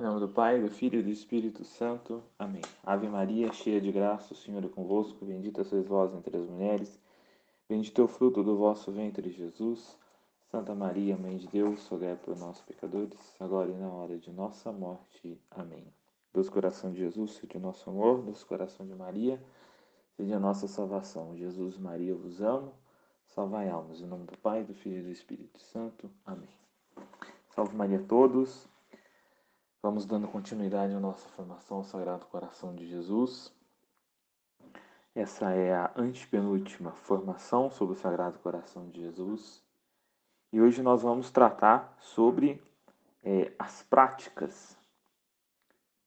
Em nome do Pai, do Filho e do Espírito Santo. Amém. Ave Maria, cheia de graça, o Senhor é convosco. Bendita sois vós entre as mulheres. Bendito é o fruto do vosso ventre, Jesus. Santa Maria, Mãe de Deus, rogai por nós, pecadores, agora e na hora de nossa morte. Amém. Deus coração de Jesus, seja o nosso amor. Deus coração de Maria, seja a nossa salvação. Jesus, Maria, eu vos amo. Salvai almas. Em nome do Pai, do Filho e do Espírito Santo. Amém. Salve Maria a todos. Vamos dando continuidade à nossa formação ao Sagrado Coração de Jesus. Essa é a antepenúltima formação sobre o Sagrado Coração de Jesus. E hoje nós vamos tratar sobre é, as práticas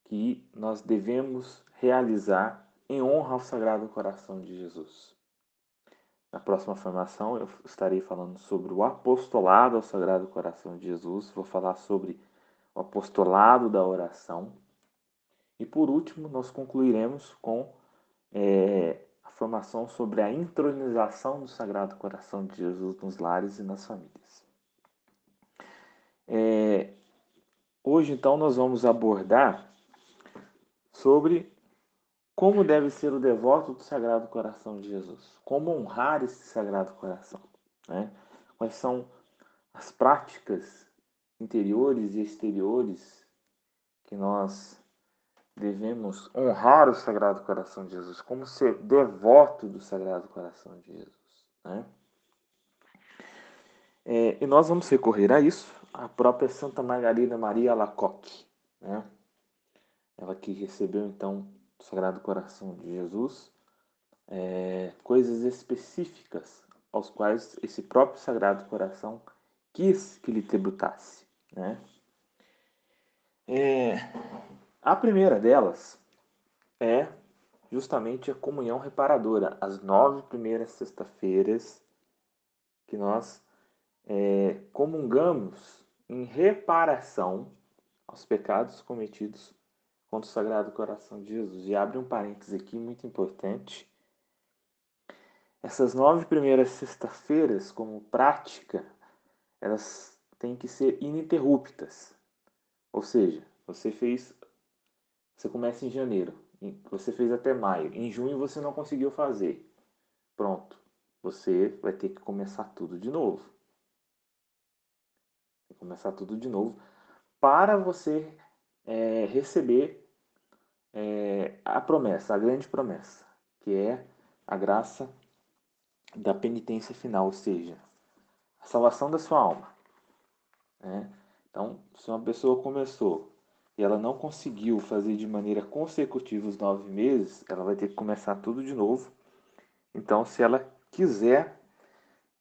que nós devemos realizar em honra ao Sagrado Coração de Jesus. Na próxima formação eu estarei falando sobre o apostolado ao Sagrado Coração de Jesus. Vou falar sobre o apostolado da oração. E por último, nós concluiremos com é, a formação sobre a intronização do Sagrado Coração de Jesus nos lares e nas famílias. É, hoje, então, nós vamos abordar sobre como deve ser o devoto do Sagrado Coração de Jesus, como honrar esse Sagrado Coração, né? quais são as práticas interiores e exteriores que nós devemos honrar o Sagrado Coração de Jesus, como ser devoto do Sagrado Coração de Jesus. Né? É, e nós vamos recorrer a isso, a própria Santa Margarida Maria Alacoque, né? ela que recebeu então do Sagrado Coração de Jesus é, coisas específicas aos quais esse próprio Sagrado Coração quis que lhe tributasse. Né? É, a primeira delas é justamente a comunhão reparadora, as nove primeiras sexta-feiras que nós é, comungamos em reparação aos pecados cometidos contra o Sagrado Coração de Jesus. E abre um parênteses aqui muito importante. Essas nove primeiras sexta-feiras, como prática, elas têm que ser ininterruptas. Ou seja, você fez. Você começa em janeiro, você fez até maio. Em junho você não conseguiu fazer. Pronto. Você vai ter que começar tudo de novo. Começar tudo de novo para você é, receber é, a promessa, a grande promessa, que é a graça da penitência final, ou seja, a salvação da sua alma. Né? Então, se uma pessoa começou e ela não conseguiu fazer de maneira consecutiva os nove meses, ela vai ter que começar tudo de novo. Então, se ela quiser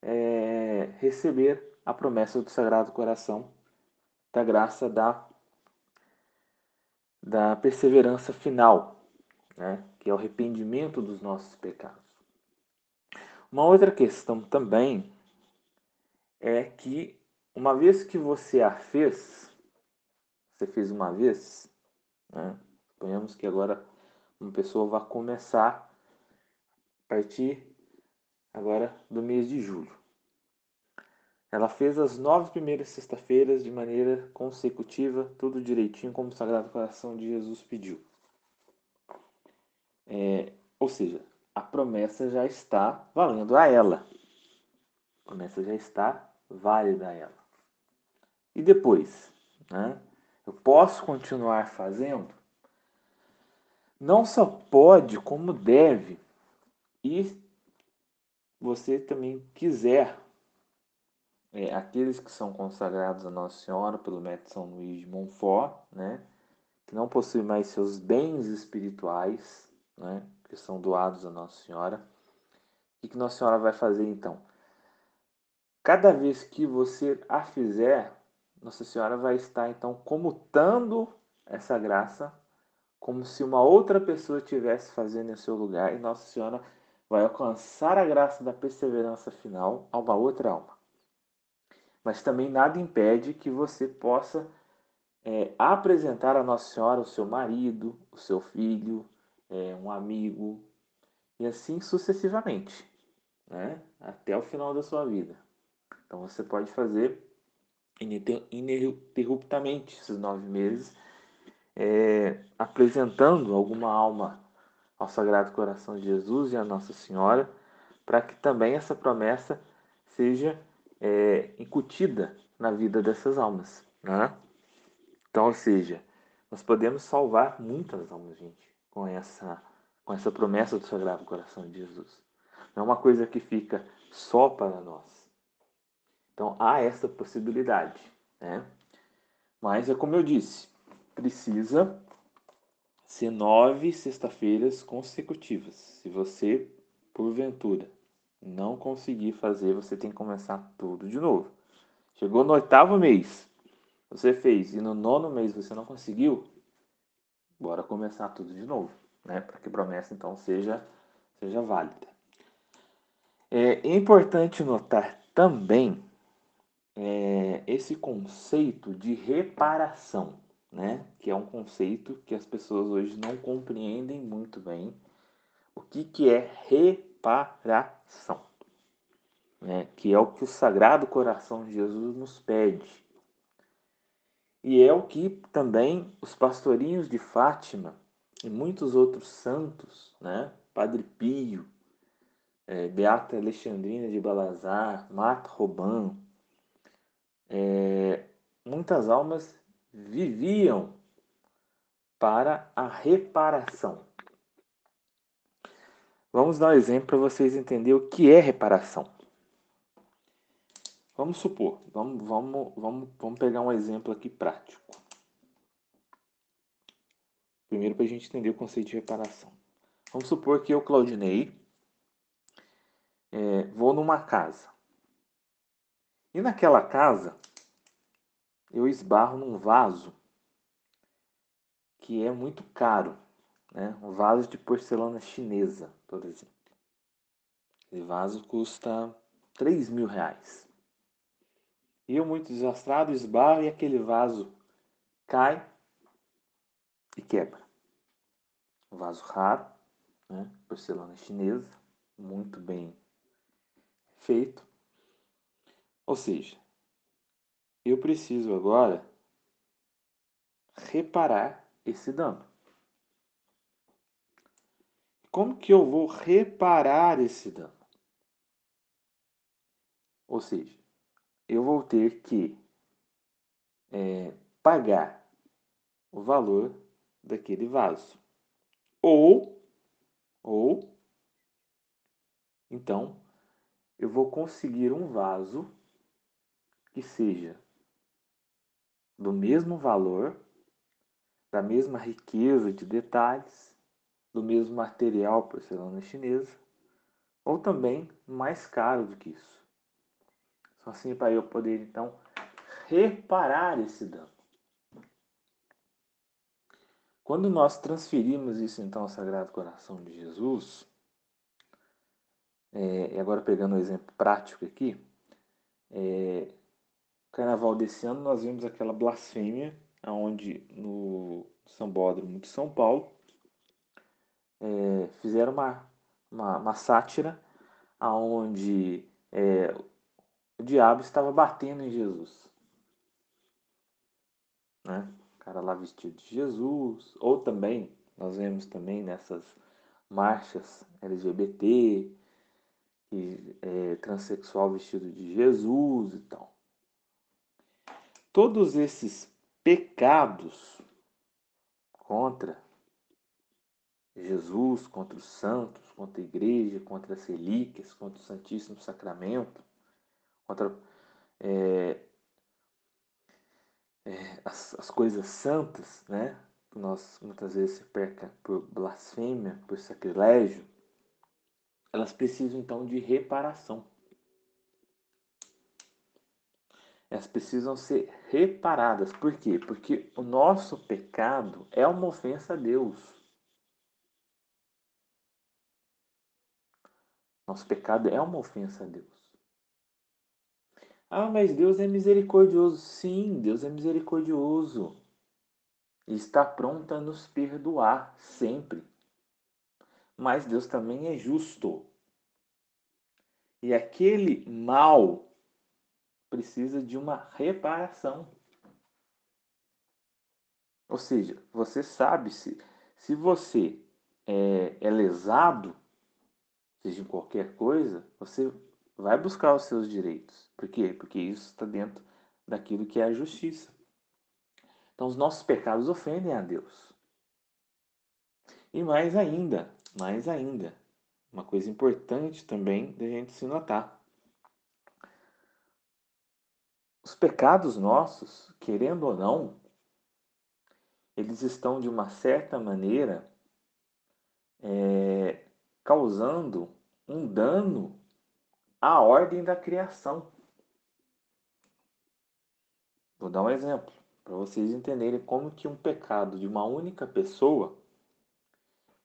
é, receber a promessa do Sagrado Coração, da graça da, da perseverança final, né? que é o arrependimento dos nossos pecados. Uma outra questão também é que uma vez que você a fez, você fez uma vez, né? suponhamos que agora uma pessoa vai começar a partir agora do mês de julho. Ela fez as nove primeiras sexta-feiras de maneira consecutiva, tudo direitinho, como o Sagrado Coração de Jesus pediu. É, ou seja, a promessa já está valendo a ela. A promessa já está válida a ela. E depois? Né? Eu posso continuar fazendo? Não só pode, como deve. E você também quiser, é, aqueles que são consagrados a Nossa Senhora pelo método São Luís de Montfort, né? que não possuem mais seus bens espirituais, né? que são doados a Nossa Senhora, o que Nossa Senhora vai fazer então? Cada vez que você a fizer, nossa Senhora vai estar então comutando essa graça como se uma outra pessoa estivesse fazendo em seu lugar e Nossa Senhora vai alcançar a graça da perseverança final a uma outra alma. Mas também nada impede que você possa é, apresentar a Nossa Senhora o seu marido, o seu filho, é, um amigo, e assim sucessivamente, né? até o final da sua vida. Então você pode fazer ininterruptamente esses nove meses é, apresentando alguma alma ao Sagrado Coração de Jesus e à Nossa Senhora, para que também essa promessa seja é, incutida na vida dessas almas. Né? Então, ou seja, nós podemos salvar muitas almas, gente, com essa, com essa promessa do Sagrado Coração de Jesus. Não é uma coisa que fica só para nós. Então, há essa possibilidade. Né? Mas é como eu disse, precisa ser nove sexta-feiras consecutivas. Se você, porventura, não conseguir fazer, você tem que começar tudo de novo. Chegou no oitavo mês, você fez, e no nono mês você não conseguiu, bora começar tudo de novo, né? Para que a promessa então seja, seja válida. É importante notar também é, esse conceito de reparação, né? Que é um conceito que as pessoas hoje não compreendem muito bem. O que, que é reparação? Né? Que é o que o Sagrado Coração de Jesus nos pede. E é o que também os pastorinhos de Fátima e muitos outros santos, né? Padre Pio, é, Beata Alexandrina de Balazar, Marta Robin, é, muitas almas viviam para a reparação. Vamos dar um exemplo para vocês entenderem o que é reparação. Vamos supor, vamos, vamos, vamos, vamos pegar um exemplo aqui prático. Primeiro para a gente entender o conceito de reparação. Vamos supor que eu, Claudinei, é, vou numa casa. E naquela casa eu esbarro num vaso que é muito caro, né? Um vaso de porcelana chinesa, por exemplo. Esse vaso custa 3 mil reais. E eu, muito desastrado, esbarro e aquele vaso cai e quebra. Um vaso raro, né? porcelana chinesa, muito bem feito. Ou seja, eu preciso agora reparar esse dano. Como que eu vou reparar esse dano? Ou seja, eu vou ter que é, pagar o valor daquele vaso. Ou, ou, então, eu vou conseguir um vaso que seja do mesmo valor, da mesma riqueza de detalhes, do mesmo material porcelana chinesa, ou também mais caro do que isso. Só assim para eu poder então reparar esse dano. Quando nós transferimos isso então ao Sagrado Coração de Jesus, é, e agora pegando um exemplo prático aqui, é, carnaval desse ano nós vimos aquela blasfêmia, onde no Sambódromo de São Paulo é, fizeram uma, uma, uma sátira aonde é, o diabo estava batendo em Jesus. Né? O cara lá vestido de Jesus, ou também, nós vemos também nessas marchas LGBT, que, é, transexual vestido de Jesus e tal. Todos esses pecados contra Jesus, contra os santos, contra a igreja, contra as relíquias, contra o Santíssimo Sacramento, contra é, é, as, as, coisas santas, né? Que nós muitas vezes se perca por blasfêmia, por sacrilégio, elas precisam então de reparação. Elas precisam ser reparadas. Por quê? Porque o nosso pecado é uma ofensa a Deus. Nosso pecado é uma ofensa a Deus. Ah, mas Deus é misericordioso. Sim, Deus é misericordioso. E está pronto a nos perdoar sempre. Mas Deus também é justo. E aquele mal precisa de uma reparação. Ou seja, você sabe se, se você é, é lesado, seja em qualquer coisa, você vai buscar os seus direitos. Por quê? Porque isso está dentro daquilo que é a justiça. Então, os nossos pecados ofendem a Deus. E mais ainda, mais ainda, uma coisa importante também da gente se notar. Os pecados nossos, querendo ou não, eles estão de uma certa maneira é, causando um dano à ordem da criação. Vou dar um exemplo para vocês entenderem como que um pecado de uma única pessoa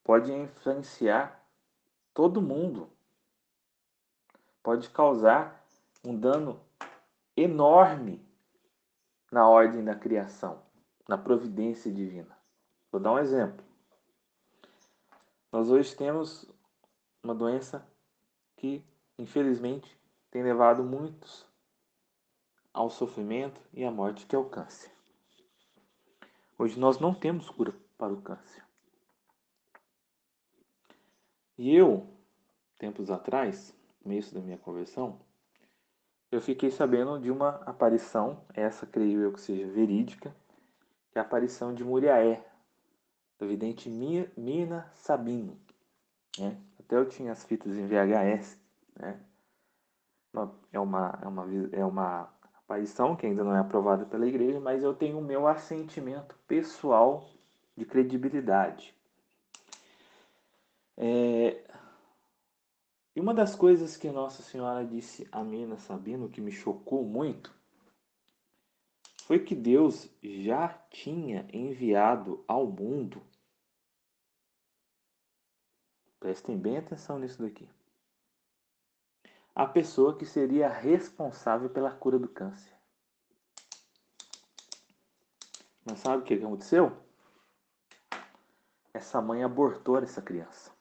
pode influenciar todo mundo, pode causar um dano enorme na ordem da criação, na providência divina. Vou dar um exemplo. Nós hoje temos uma doença que, infelizmente, tem levado muitos ao sofrimento e à morte, que é o câncer. Hoje nós não temos cura para o câncer. E eu, tempos atrás, no começo da minha conversão, eu fiquei sabendo de uma aparição, essa creio eu que seja verídica, que é a aparição de Muriaé, do vidente Mina Sabino. Né? Até eu tinha as fitas em VHS. Né? É, uma, é, uma, é uma aparição que ainda não é aprovada pela igreja, mas eu tenho o meu assentimento pessoal de credibilidade. É, e uma das coisas que Nossa Senhora disse a Mina Sabino que me chocou muito foi que Deus já tinha enviado ao mundo. Prestem bem atenção nisso daqui. A pessoa que seria responsável pela cura do câncer. Mas sabe o que aconteceu? Essa mãe abortou essa criança.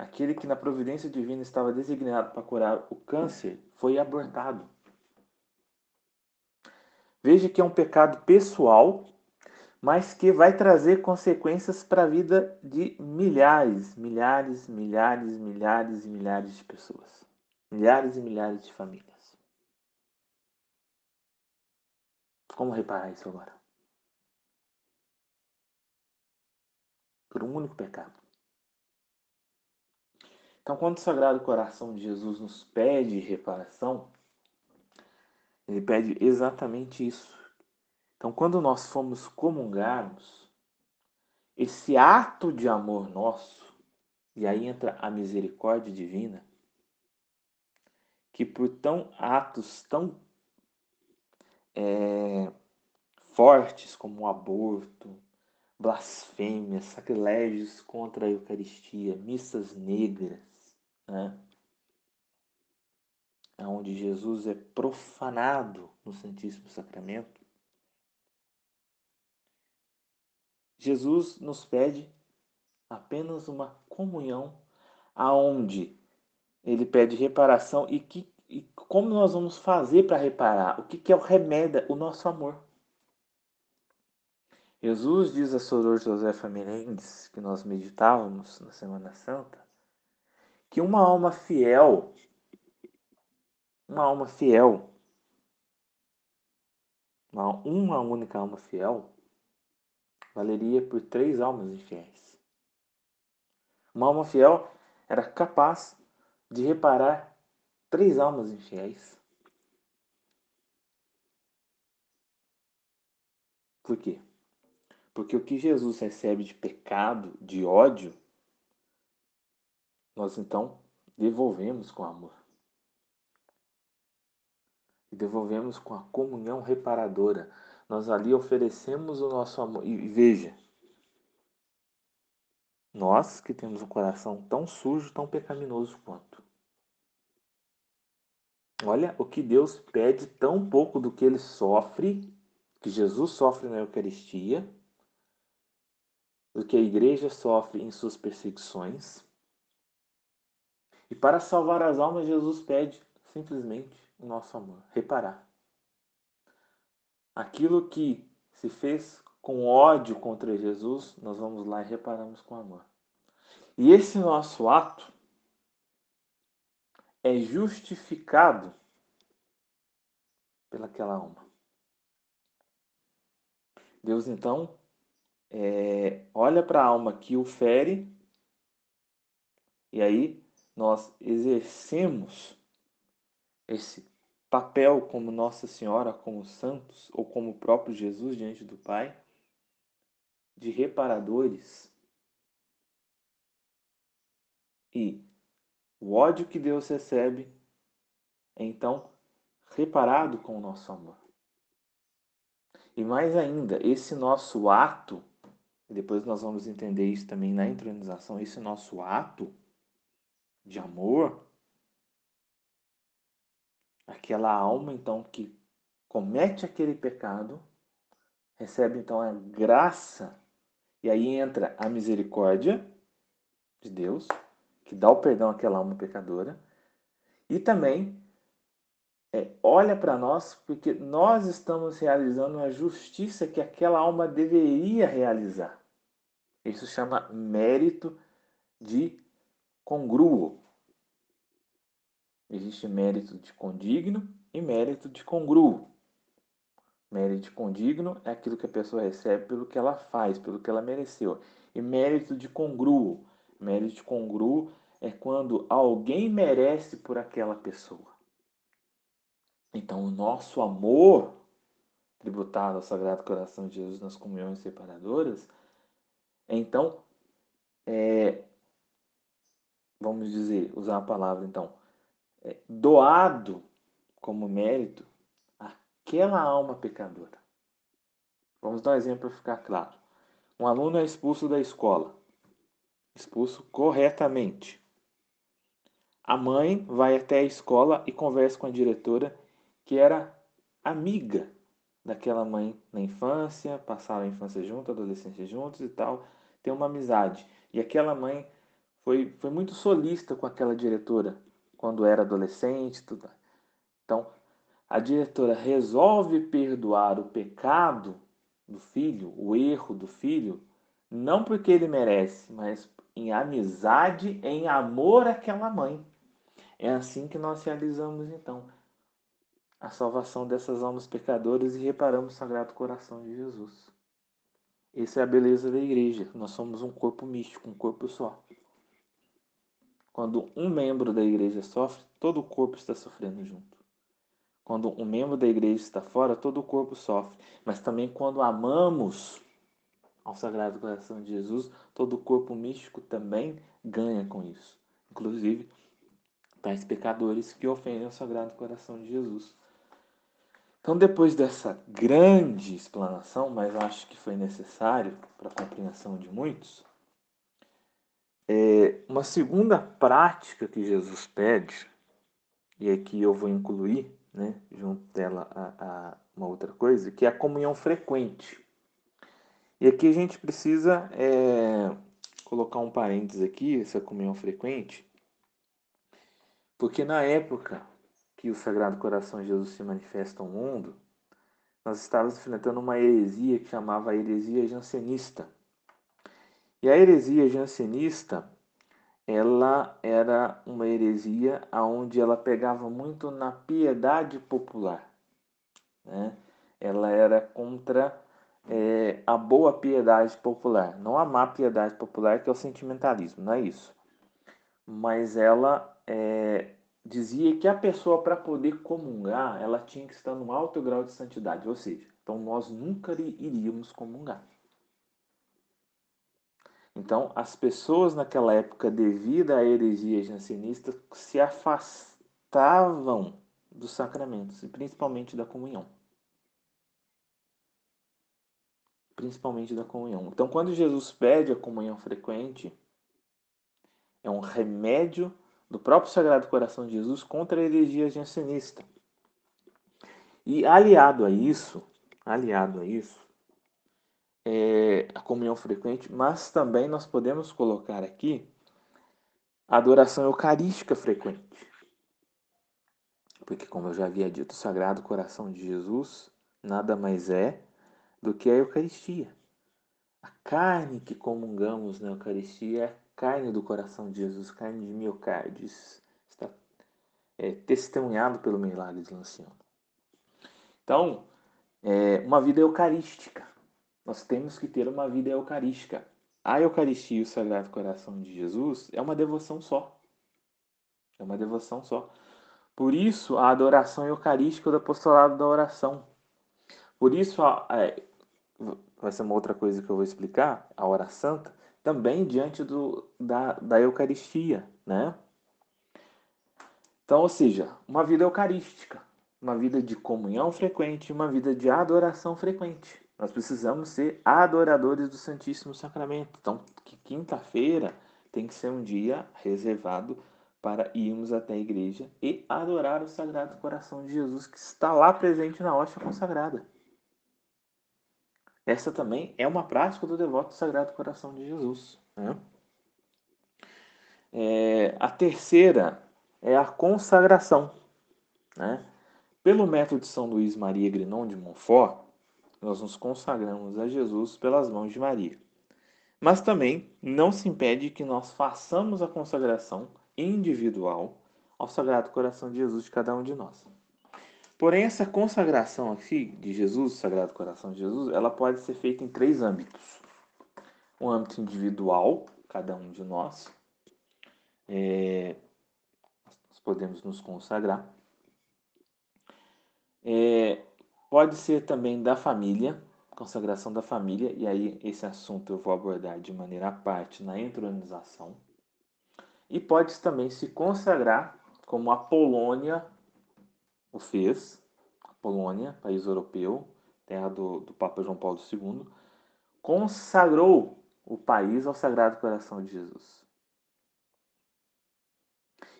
Aquele que na providência divina estava designado para curar o câncer foi abortado. Veja que é um pecado pessoal, mas que vai trazer consequências para a vida de milhares, milhares, milhares, milhares e milhares de pessoas. Milhares e milhares de famílias. Como reparar isso agora? Por um único pecado. Então, quando o Sagrado Coração de Jesus nos pede reparação, ele pede exatamente isso. Então, quando nós fomos comungarmos, esse ato de amor nosso, e aí entra a misericórdia divina, que por tão atos tão é, fortes como o aborto, blasfêmias, sacrilégios contra a Eucaristia, missas negras, né? onde Jesus é profanado no Santíssimo Sacramento, Jesus nos pede apenas uma comunhão aonde ele pede reparação e, que, e como nós vamos fazer para reparar? O que, que é o remédio? O nosso amor. Jesus diz a Soror Josefa Mendes, que nós meditávamos na Semana Santa, que uma alma fiel, uma alma fiel, uma, uma única alma fiel, valeria por três almas infiéis. Uma alma fiel era capaz de reparar três almas infiéis. Por quê? Porque o que Jesus recebe de pecado, de ódio, nós então devolvemos com amor. E devolvemos com a comunhão reparadora. Nós ali oferecemos o nosso amor. E veja, nós que temos um coração tão sujo, tão pecaminoso quanto. Olha o que Deus pede tão pouco do que ele sofre, que Jesus sofre na Eucaristia, do que a igreja sofre em suas perseguições e para salvar as almas, Jesus pede simplesmente o nosso amor, reparar. Aquilo que se fez com ódio contra Jesus, nós vamos lá e reparamos com amor. E esse nosso ato é justificado pelaquela alma. Deus então é, olha para a alma que o fere e aí nós exercemos esse papel como Nossa Senhora, como santos ou como o próprio Jesus diante do Pai, de reparadores. E o ódio que Deus recebe é então reparado com o nosso amor. E mais ainda, esse nosso ato, depois nós vamos entender isso também na intronização, esse nosso ato de amor, aquela alma então que comete aquele pecado, recebe então a graça, e aí entra a misericórdia de Deus, que dá o perdão àquela alma pecadora, e também é, olha para nós porque nós estamos realizando a justiça que aquela alma deveria realizar. Isso chama mérito de congruo. Existe mérito de condigno e mérito de congruo. Mérito de condigno é aquilo que a pessoa recebe pelo que ela faz, pelo que ela mereceu. E mérito de congruo. Mérito de congruo é quando alguém merece por aquela pessoa. Então, o nosso amor tributado ao Sagrado Coração de Jesus nas comunhões separadoras, então, é, vamos dizer, usar a palavra então, doado como mérito àquela alma pecadora. Vamos dar um exemplo para ficar claro. Um aluno é expulso da escola, expulso corretamente. A mãe vai até a escola e conversa com a diretora que era amiga daquela mãe na infância, passaram a infância junto, adolescência juntos e tal, tem uma amizade. E aquela mãe foi, foi muito solista com aquela diretora quando era adolescente, tudo. Então, a diretora resolve perdoar o pecado do filho, o erro do filho, não porque ele merece, mas em amizade, em amor àquela mãe. É assim que nós realizamos então a salvação dessas almas pecadoras e reparamos o Sagrado Coração de Jesus. Essa é a beleza da igreja. Nós somos um corpo místico, um corpo só. Quando um membro da igreja sofre, todo o corpo está sofrendo junto. Quando um membro da igreja está fora, todo o corpo sofre. Mas também quando amamos ao Sagrado Coração de Jesus, todo o corpo místico também ganha com isso. Inclusive, tais pecadores que ofendem o Sagrado Coração de Jesus. Então, depois dessa grande explanação, mas acho que foi necessário para a compreensão de muitos, é uma segunda prática que Jesus pede, e aqui eu vou incluir, né, junto dela, a, a uma outra coisa, que é a comunhão frequente. E aqui a gente precisa é, colocar um parênteses aqui, essa comunhão frequente, porque na época que o Sagrado Coração de Jesus se manifesta ao mundo, nós estávamos enfrentando uma heresia que chamava a heresia jansenista. E a heresia jansenista, ela era uma heresia onde ela pegava muito na piedade popular. Né? Ela era contra é, a boa piedade popular, não a má piedade popular, que é o sentimentalismo, não é isso. Mas ela é, dizia que a pessoa, para poder comungar, ela tinha que estar num alto grau de santidade, ou seja, então nós nunca iríamos comungar. Então, as pessoas naquela época, devido à heresia jansenista, se afastavam dos sacramentos, e principalmente da comunhão. Principalmente da comunhão. Então, quando Jesus pede a comunhão frequente, é um remédio do próprio Sagrado Coração de Jesus contra a heresia jansenista. E aliado a isso, aliado a isso, é a comunhão frequente, mas também nós podemos colocar aqui a adoração eucarística frequente. Porque, como eu já havia dito, o Sagrado Coração de Jesus nada mais é do que a Eucaristia. A carne que comungamos na Eucaristia é a carne do coração de Jesus, carne de miocárdio. está é, testemunhado pelo milagre de Lanciano. Então, é, uma vida eucarística. Nós temos que ter uma vida eucarística. A Eucaristia e o Sagrado Coração de Jesus é uma devoção só. É uma devoção só. Por isso, a adoração eucarística do apostolado da oração. Por isso, é, vai ser uma outra coisa que eu vou explicar, a hora santa, também diante do, da, da Eucaristia, né? Então, ou seja, uma vida eucarística, uma vida de comunhão frequente, uma vida de adoração frequente. Nós precisamos ser adoradores do Santíssimo Sacramento. Então, quinta-feira tem que ser um dia reservado para irmos até a igreja e adorar o Sagrado Coração de Jesus que está lá presente na hóstia consagrada. Essa também é uma prática do devoto do Sagrado Coração de Jesus. Né? É, a terceira é a consagração. Né? Pelo método de São Luís Maria Grinon de Montfort, nós nos consagramos a Jesus pelas mãos de Maria. Mas também não se impede que nós façamos a consagração individual ao Sagrado Coração de Jesus de cada um de nós. Porém, essa consagração aqui de Jesus, Sagrado Coração de Jesus, ela pode ser feita em três âmbitos. Um âmbito individual, cada um de nós, é, nós podemos nos consagrar. É, pode ser também da família, consagração da família, e aí esse assunto eu vou abordar de maneira à parte na entronização. E pode também se consagrar como a Polônia o fez, a Polônia, país europeu, terra do, do Papa João Paulo II, consagrou o país ao Sagrado Coração de Jesus.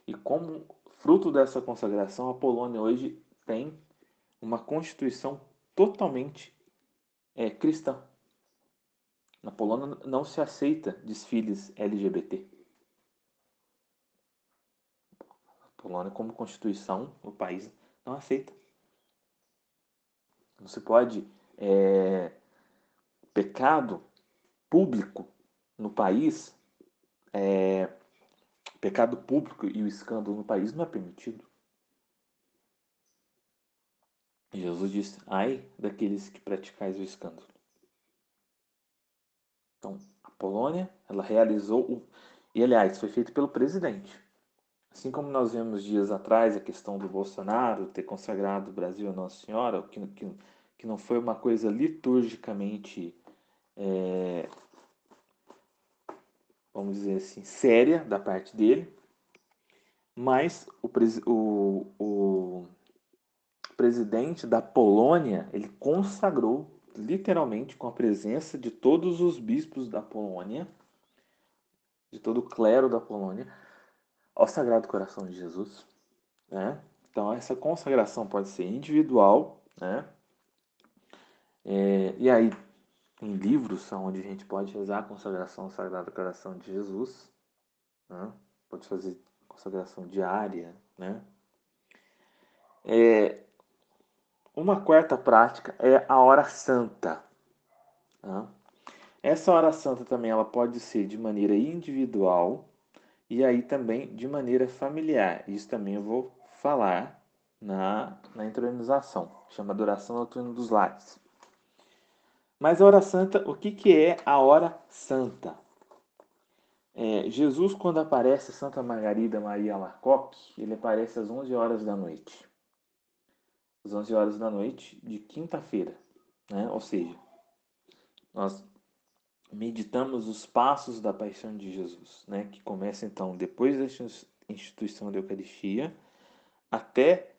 E como fruto dessa consagração, a Polônia hoje tem uma constituição totalmente é, cristã. Na Polônia não se aceita desfiles LGBT. A Polônia, como constituição, o país não aceita. Não se pode. É, pecado público no país, é, pecado público e o escândalo no país não é permitido. Jesus disse: ai daqueles que praticais o escândalo. Então, a Polônia, ela realizou o. E aliás, foi feito pelo presidente. Assim como nós vemos dias atrás a questão do Bolsonaro ter consagrado o Brasil a Nossa Senhora, que, que, que não foi uma coisa liturgicamente, é, vamos dizer assim, séria da parte dele, mas o, o, o presidente da Polônia, ele consagrou literalmente com a presença de todos os bispos da Polônia, de todo o clero da Polônia, ao Sagrado Coração de Jesus. Né? Então, essa consagração pode ser individual, né? É, e aí, tem livros onde a gente pode rezar a consagração ao Sagrado Coração de Jesus, né? pode fazer consagração diária, né? É, uma quarta prática é a hora santa. Né? Essa hora santa também ela pode ser de maneira individual, e aí também de maneira familiar. Isso também eu vou falar na, na intronização, chama adoração noturna dos lares. Mas a hora santa, o que, que é a hora santa? É, Jesus, quando aparece Santa Margarida Maria Alacoque, ele aparece às 11 horas da noite. Às 11 horas da noite de quinta-feira. Né? Ou seja, nós meditamos os passos da paixão de Jesus, né, que começa então depois da instituição da Eucaristia até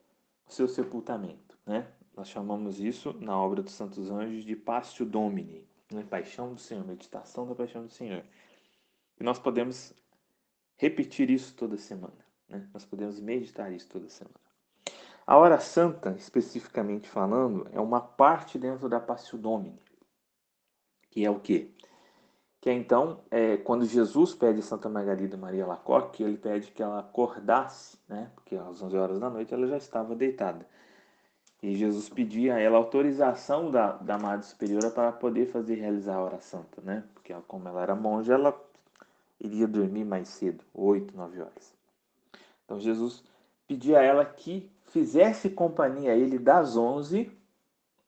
o seu sepultamento, né? Nós chamamos isso na obra dos Santos Anjos de Pastio Domini, né? Paixão do Senhor, meditação da paixão do Senhor. E nós podemos repetir isso toda semana, né? Nós podemos meditar isso toda semana. A hora santa, especificamente falando, é uma parte dentro da Pastio Domini, que é o quê? que é então, é, quando Jesus pede a Santa Margarida Maria Lacoque, ele pede que ela acordasse, né? porque às 11 horas da noite ela já estava deitada. E Jesus pedia a ela autorização da, da Madre Superiora para poder fazer realizar a hora santa, né? Porque ela, como ela era monja, ela iria dormir mais cedo, 8, 9 horas. Então Jesus pedia a ela que fizesse companhia a ele das 11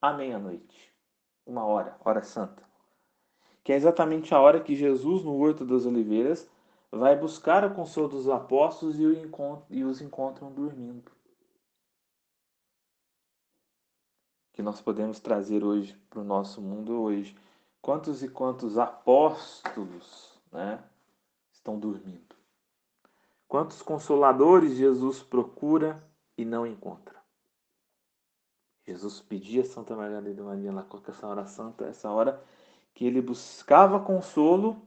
à meia-noite. Uma hora, hora santa. Que é exatamente a hora que Jesus, no Horto das Oliveiras, vai buscar o consolo dos apóstolos e os encontram dormindo. que nós podemos trazer hoje para o nosso mundo hoje. Quantos e quantos apóstolos né, estão dormindo? Quantos consoladores Jesus procura e não encontra? Jesus pedia a Santa Margarida Maria Lacoque essa hora santa, essa hora que ele buscava consolo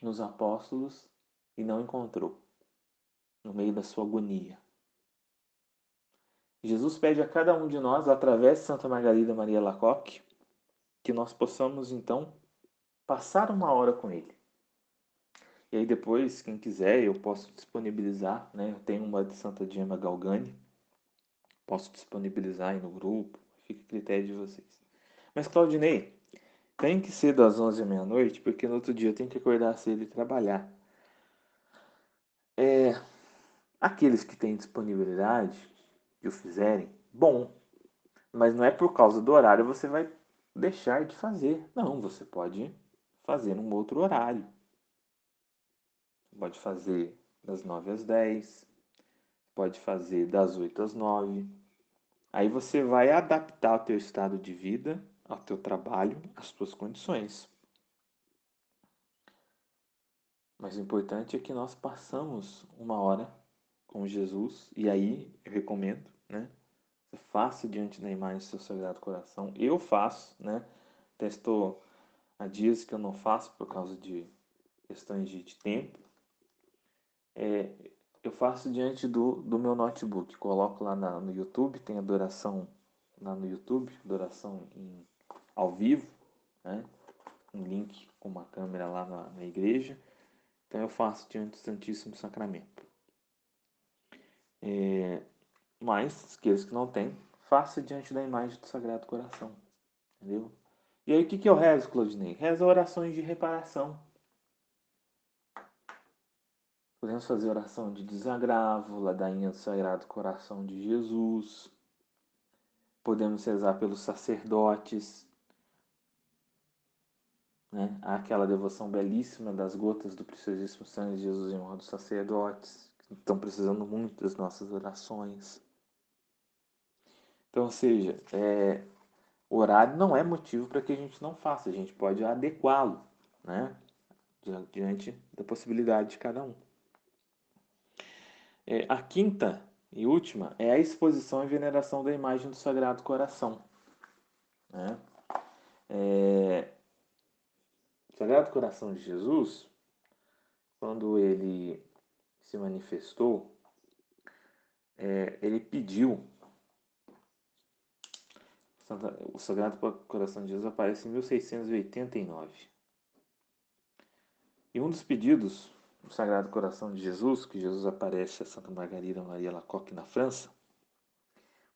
nos apóstolos e não encontrou, no meio da sua agonia. Jesus pede a cada um de nós, através de Santa Margarida Maria Lacoque, que nós possamos então passar uma hora com ele. E aí depois, quem quiser, eu posso disponibilizar, né? Eu tenho uma de Santa Dima Galgani, posso disponibilizar aí no grupo, fica a critério de vocês. Mas Claudinei, tem que ser das 11 à meia-noite, porque no outro dia eu tenho que acordar cedo e trabalhar. É, aqueles que têm disponibilidade, e o fizerem, bom. Mas não é por causa do horário você vai deixar de fazer. Não, você pode fazer num outro horário. Pode fazer das 9 às 10, pode fazer das 8 às 9. Aí você vai adaptar o teu estado de vida, ao teu trabalho, às tuas condições. Mas o importante é que nós passamos uma hora com Jesus, e aí eu recomendo né? Você faça diante da imagem do seu Sagrado Coração. Eu faço, né? Testou há dias que eu não faço por causa de questões de, de tempo. É, eu faço diante do, do meu notebook. Coloco lá na, no YouTube, tem adoração lá no YouTube, adoração em, ao vivo, né? Um link com uma câmera lá na, na igreja. Então eu faço diante do Santíssimo Sacramento. É, mas, aqueles que não têm, faça diante da imagem do Sagrado Coração. Entendeu? E aí, o que, que eu rezo, Claudinei? Rezo orações de reparação. Podemos fazer oração de desagravo, ladainha do Sagrado Coração de Jesus. Podemos rezar pelos sacerdotes. Né? Há aquela devoção belíssima das gotas do preciosíssimo sangue de Jesus em honra dos sacerdotes, que estão precisando muito das nossas orações. Então, ou seja, é, horário não é motivo para que a gente não faça, a gente pode adequá-lo, né? Diante da possibilidade de cada um. É, a quinta e última é a exposição e veneração da imagem do Sagrado Coração. Né? É, o Sagrado Coração de Jesus, quando ele se manifestou, é, ele pediu o Sagrado Coração de Jesus aparece em 1689. E um dos pedidos do Sagrado Coração de Jesus, que Jesus aparece a Santa Margarida Maria Lacoque na França,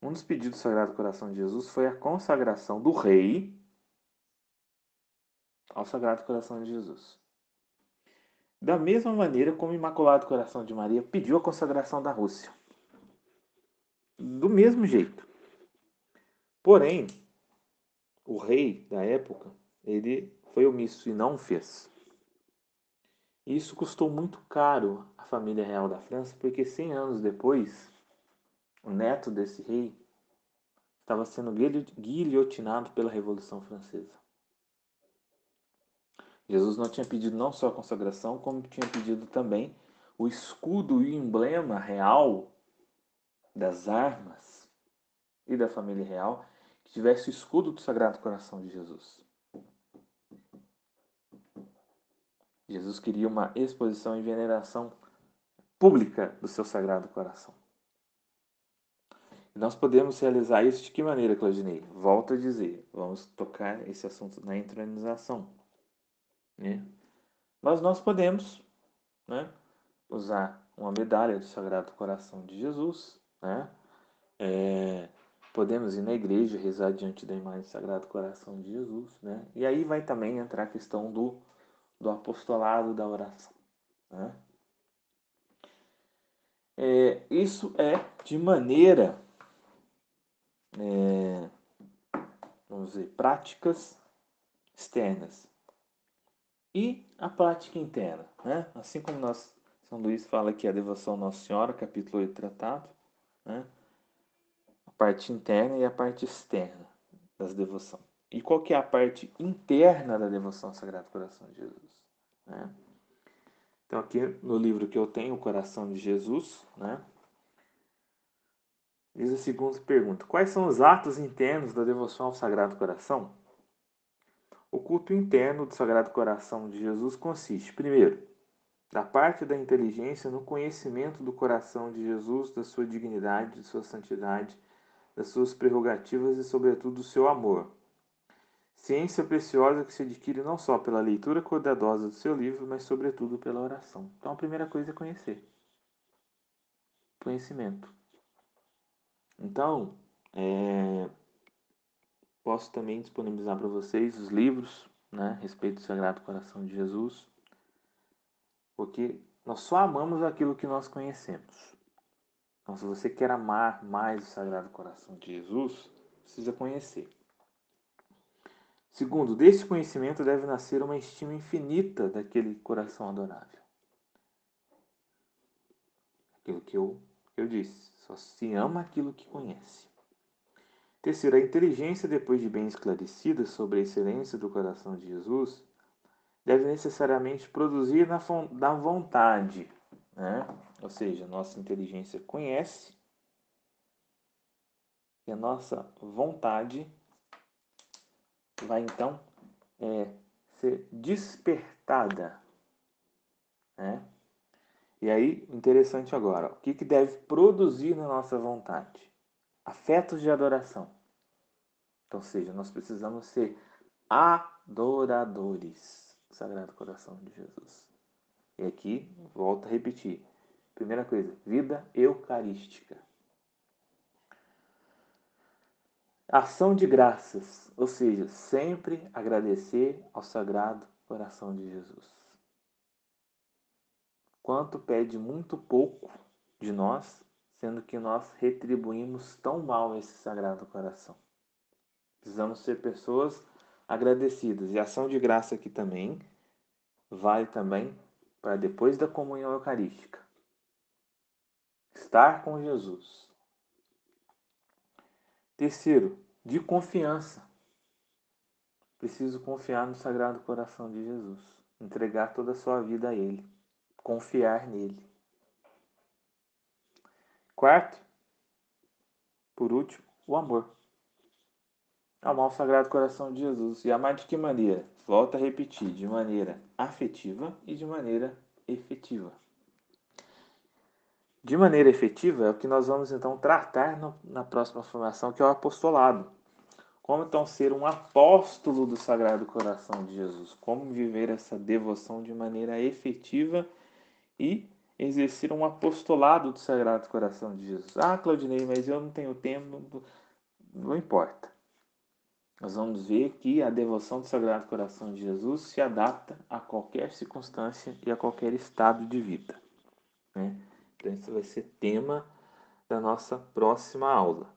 um dos pedidos do Sagrado Coração de Jesus foi a consagração do rei ao Sagrado Coração de Jesus. Da mesma maneira como o Imaculado Coração de Maria pediu a consagração da Rússia. Do mesmo jeito. Porém, o rei da época, ele foi omisso e não fez. Isso custou muito caro à família real da França, porque 100 anos depois, o neto desse rei estava sendo guilhotinado pela Revolução Francesa. Jesus não tinha pedido não só a consagração, como tinha pedido também o escudo e o emblema real das armas e da família real que tivesse o escudo do Sagrado Coração de Jesus. Jesus queria uma exposição e veneração pública do seu Sagrado Coração. E nós podemos realizar isso de que maneira, Claudinei? Volto a dizer, vamos tocar esse assunto na entronização. Né? Mas nós podemos né, usar uma medalha do Sagrado Coração de Jesus, né? É, podemos ir na igreja, rezar diante da imagem do Sagrado Coração de Jesus, né? E aí vai também entrar a questão do, do apostolado da oração, né? É, isso é de maneira, é, vamos dizer, práticas externas e a prática interna, né? Assim como nós, São Luís fala aqui a devoção Nossa Senhora, capítulo 8 tratado, né? A parte interna e a parte externa das devoções. E qual que é a parte interna da devoção ao Sagrado Coração de Jesus, né? Então aqui no livro que eu tenho, o Coração de Jesus, né? Diz a segunda pergunta: Quais são os atos internos da devoção ao Sagrado Coração? O culto interno do Sagrado Coração de Jesus consiste, primeiro, da parte da inteligência no conhecimento do coração de Jesus, da sua dignidade, de sua santidade, das suas prerrogativas e, sobretudo, do seu amor. Ciência preciosa que se adquire não só pela leitura cuidadosa do seu livro, mas, sobretudo, pela oração. Então, a primeira coisa é conhecer. Conhecimento. Então, é, Posso também disponibilizar para vocês os livros né, a respeito do Sagrado Coração de Jesus, porque nós só amamos aquilo que nós conhecemos. Então, se você quer amar mais o Sagrado Coração de Jesus, precisa conhecer. Segundo, desse conhecimento deve nascer uma estima infinita daquele coração adorável. Aquilo que eu, eu disse, só se ama aquilo que conhece. Terceiro, a inteligência, depois de bem esclarecida sobre a excelência do coração de Jesus, deve necessariamente produzir na, na vontade. Né? Ou seja, nossa inteligência conhece e a nossa vontade vai então é, ser despertada. Né? E aí, interessante agora, o que, que deve produzir na nossa vontade? Afetos de adoração. Então, seja, nós precisamos ser adoradores do Sagrado Coração de Jesus. E aqui, volto a repetir. Primeira coisa, vida eucarística. Ação de graças, ou seja, sempre agradecer ao Sagrado Coração de Jesus. Quanto pede muito pouco de nós, sendo que nós retribuímos tão mal esse Sagrado Coração. Precisamos ser pessoas agradecidas. E ação de graça aqui também vale também para depois da comunhão eucarística. Estar com Jesus. Terceiro, de confiança. Preciso confiar no Sagrado Coração de Jesus. Entregar toda a sua vida a Ele. Confiar nele. Quarto, por último, o amor amar o Sagrado Coração de Jesus. E amar de que maneira? Volto a repetir, de maneira afetiva e de maneira efetiva. De maneira efetiva é o que nós vamos então tratar no, na próxima formação, que é o apostolado. Como então ser um apóstolo do Sagrado Coração de Jesus? Como viver essa devoção de maneira efetiva e exercer um apostolado do Sagrado Coração de Jesus? Ah, Claudinei, mas eu não tenho tempo. Não importa nós vamos ver que a devoção do Sagrado Coração de Jesus se adapta a qualquer circunstância e a qualquer estado de vida. Né? Então, isso vai ser tema da nossa próxima aula.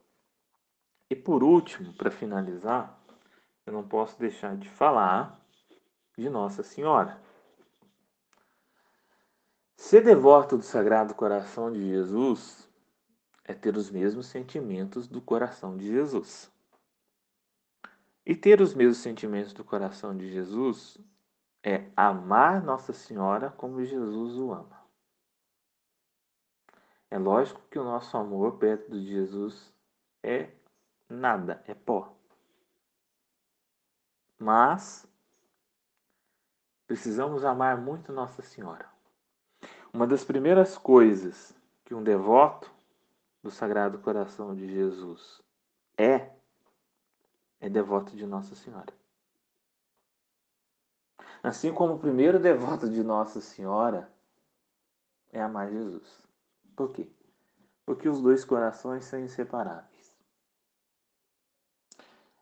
E por último, para finalizar, eu não posso deixar de falar de Nossa Senhora. Ser devoto do Sagrado Coração de Jesus é ter os mesmos sentimentos do coração de Jesus. E ter os mesmos sentimentos do coração de Jesus é amar Nossa Senhora como Jesus o ama. É lógico que o nosso amor perto de Jesus é nada, é pó. Mas precisamos amar muito Nossa Senhora. Uma das primeiras coisas que um devoto do Sagrado Coração de Jesus é é devoto de Nossa Senhora. Assim como o primeiro devoto de Nossa Senhora é amar Jesus. Por quê? Porque os dois corações são inseparáveis.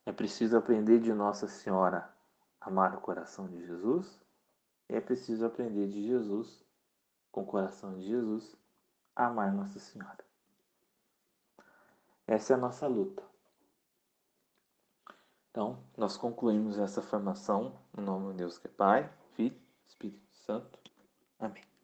É preciso aprender de Nossa Senhora amar o coração de Jesus. E é preciso aprender de Jesus, com o coração de Jesus, amar Nossa Senhora. Essa é a nossa luta. Então, nós concluímos essa formação no nome de Deus que é Pai, Filho, Espírito Santo. Amém.